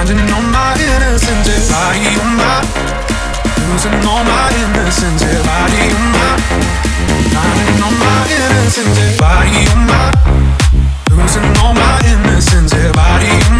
finding all my innocence. Yeah, body on my, losing all my innocence. Yeah, body on my, finding all my innocence. Yeah, body on my, losing all my innocence. Yeah, body on my,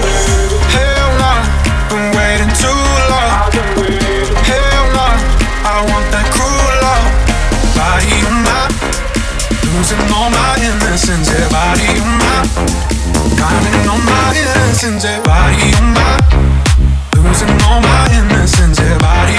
Losing all my innocence. Yeah, body grinding on my innocence. Yeah, body on my. Losing all my innocence, yeah, body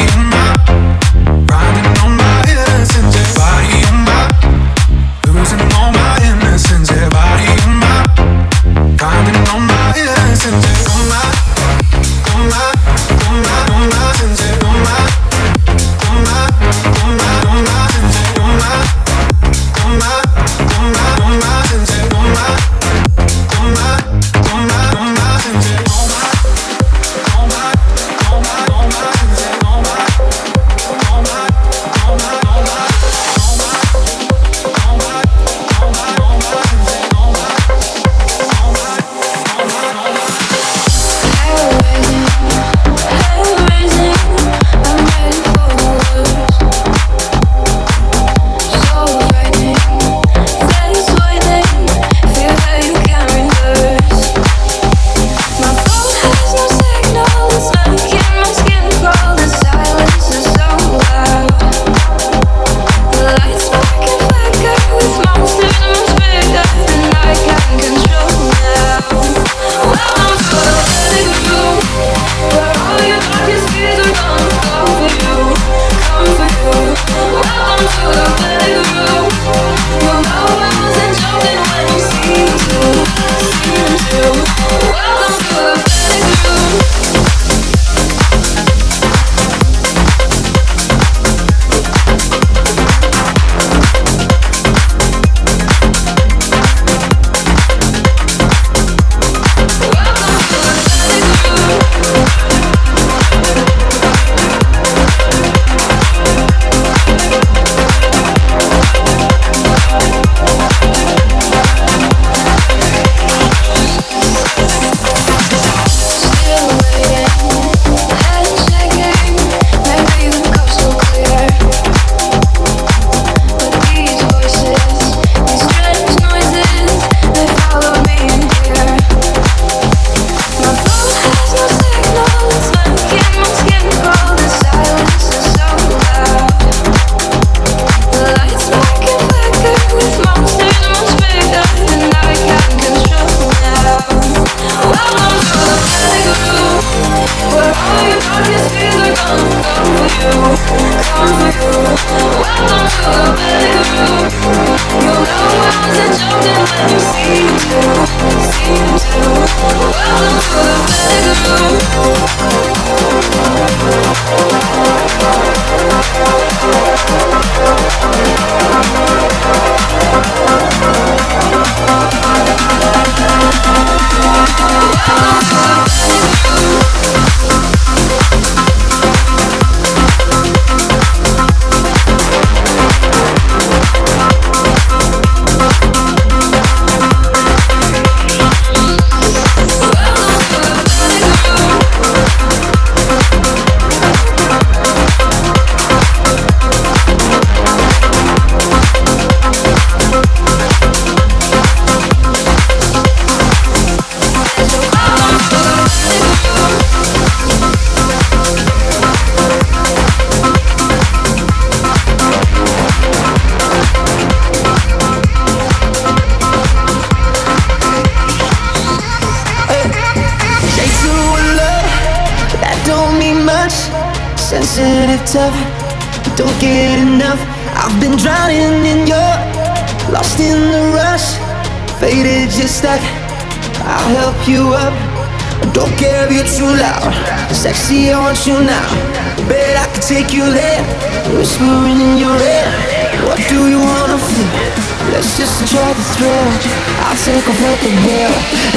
the will.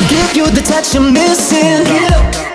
Give you the touch you're missing. Get up.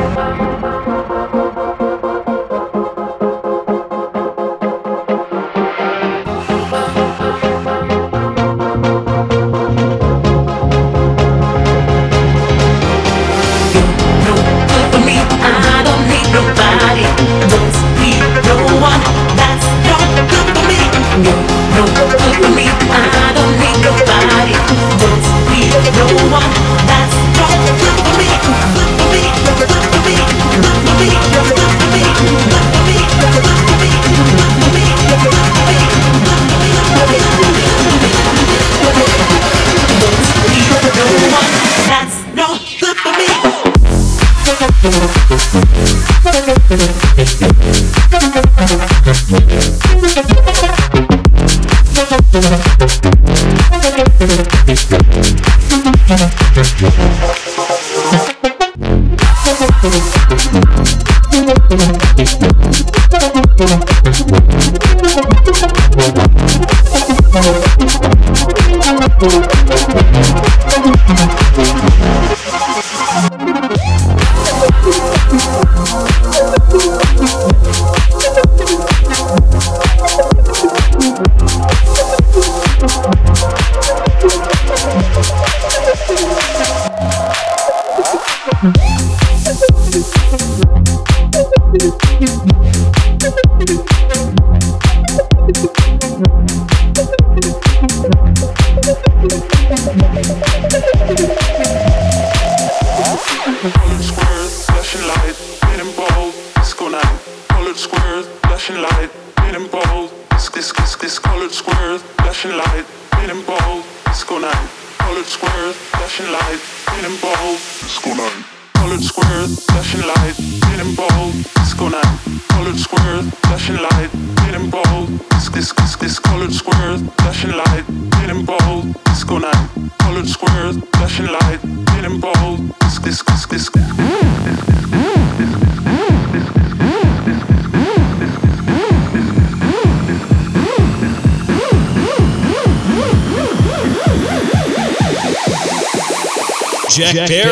Jack, in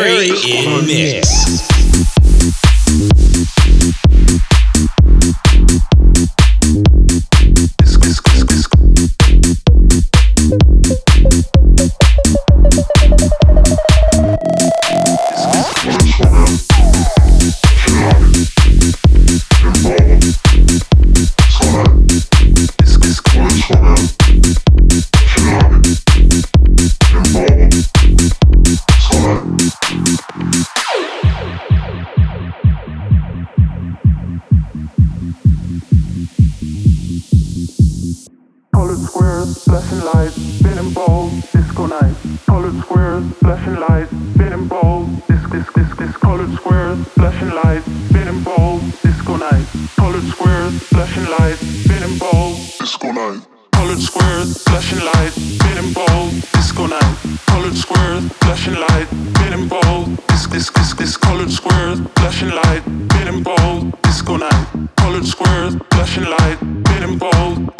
colored squares, flashing light, getting bold.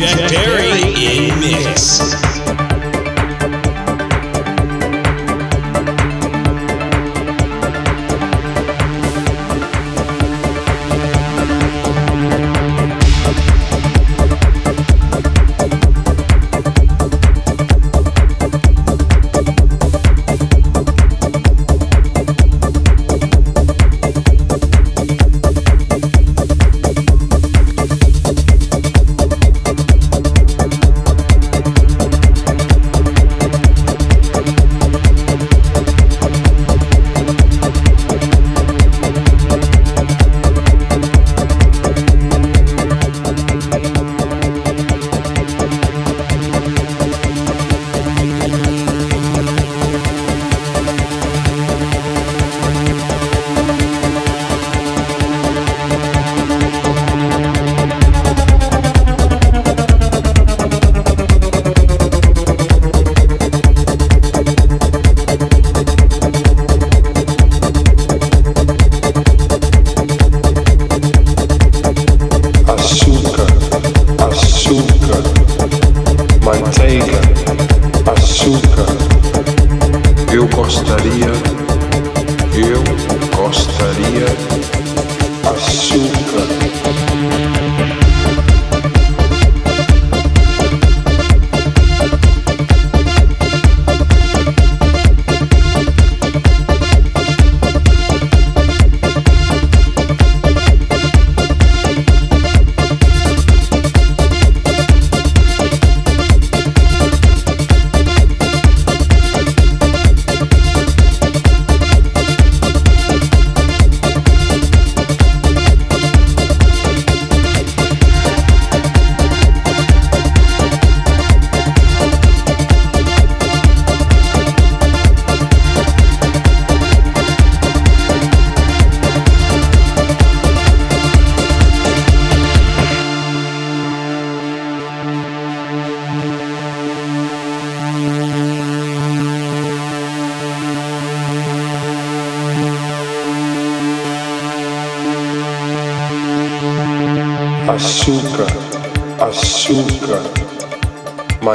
Jack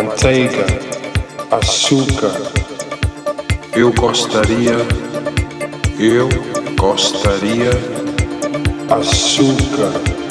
manteiga, açúcar. Eu gostaria, eu gostaria, açúcar.